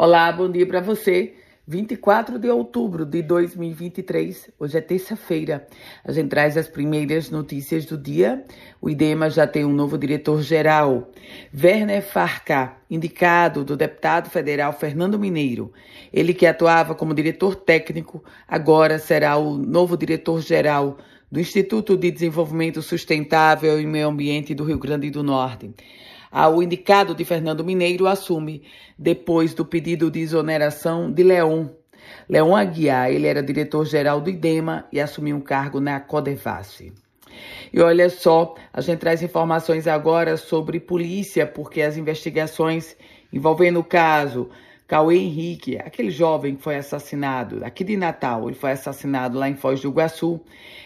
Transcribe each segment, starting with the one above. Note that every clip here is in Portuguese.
Olá, bom dia para você. 24 de outubro de 2023, hoje é terça-feira. A gente traz as primeiras notícias do dia. O IDEMA já tem um novo diretor-geral, Werner Farca, indicado do deputado federal Fernando Mineiro. Ele que atuava como diretor técnico, agora será o novo diretor-geral do Instituto de Desenvolvimento Sustentável e Meio Ambiente do Rio Grande do Norte. Ah, o indicado de Fernando Mineiro assume depois do pedido de exoneração de Leon. Leon Aguiar, ele era diretor-geral do IDEMA e assumiu um cargo na Codevasf. E olha só, a gente traz informações agora sobre polícia, porque as investigações envolvendo o caso Cauê Henrique, aquele jovem que foi assassinado aqui de Natal, ele foi assassinado lá em Foz do Iguaçu.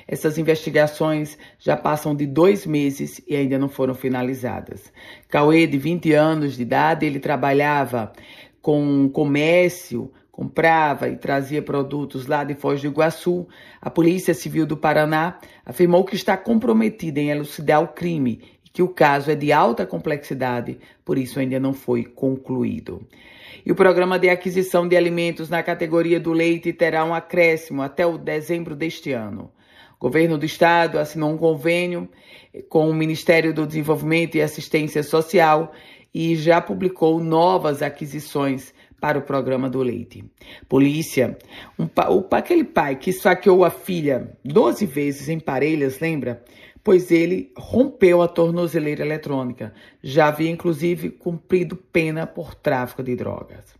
Essas investigações já passam de dois meses e ainda não foram finalizadas. Cauê, de 20 anos de idade, ele trabalhava com comércio, comprava e trazia produtos lá de Foz do Iguaçu. A Polícia Civil do Paraná afirmou que está comprometida em elucidar o crime e que o caso é de alta complexidade, por isso ainda não foi concluído. E o programa de aquisição de alimentos na categoria do leite terá um acréscimo até o dezembro deste ano. O governo do estado assinou um convênio com o Ministério do Desenvolvimento e Assistência Social e já publicou novas aquisições para o programa do leite. Polícia, um, o, aquele pai que esfaqueou a filha 12 vezes em Parelhas, lembra? Pois ele rompeu a tornozeleira eletrônica. Já havia, inclusive, cumprido pena por tráfico de drogas.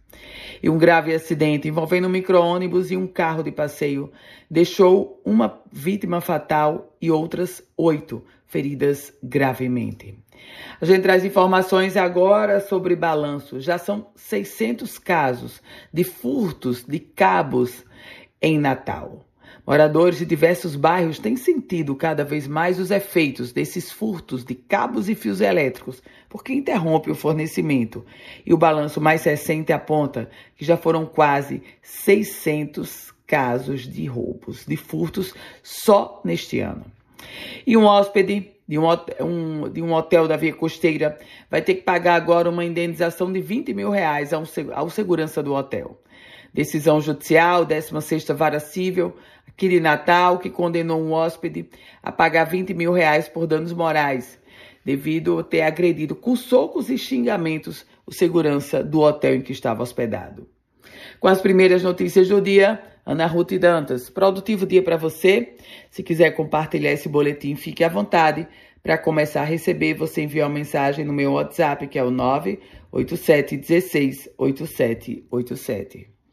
E um grave acidente envolvendo um micro-ônibus e um carro de passeio deixou uma vítima fatal e outras oito feridas gravemente. A gente traz informações agora sobre balanço. Já são 600 casos de furtos de cabos em Natal. Moradores de diversos bairros têm sentido cada vez mais os efeitos desses furtos de cabos e fios elétricos, porque interrompe o fornecimento. E o balanço mais recente aponta que já foram quase 600 casos de roubos, de furtos só neste ano. E um hóspede de um, um, de um hotel da Via Costeira vai ter que pagar agora uma indenização de 20 mil reais ao, ao segurança do hotel. Decisão judicial, 16ª Vara Cível, aqui de Natal, que condenou um hóspede a pagar 20 mil reais por danos morais, devido a ter agredido com socos e xingamentos o segurança do hotel em que estava hospedado. Com as primeiras notícias do dia, Ana Ruth Dantas. Produtivo dia para você. Se quiser compartilhar esse boletim, fique à vontade. Para começar a receber, você envia uma mensagem no meu WhatsApp, que é o 987 16 8787.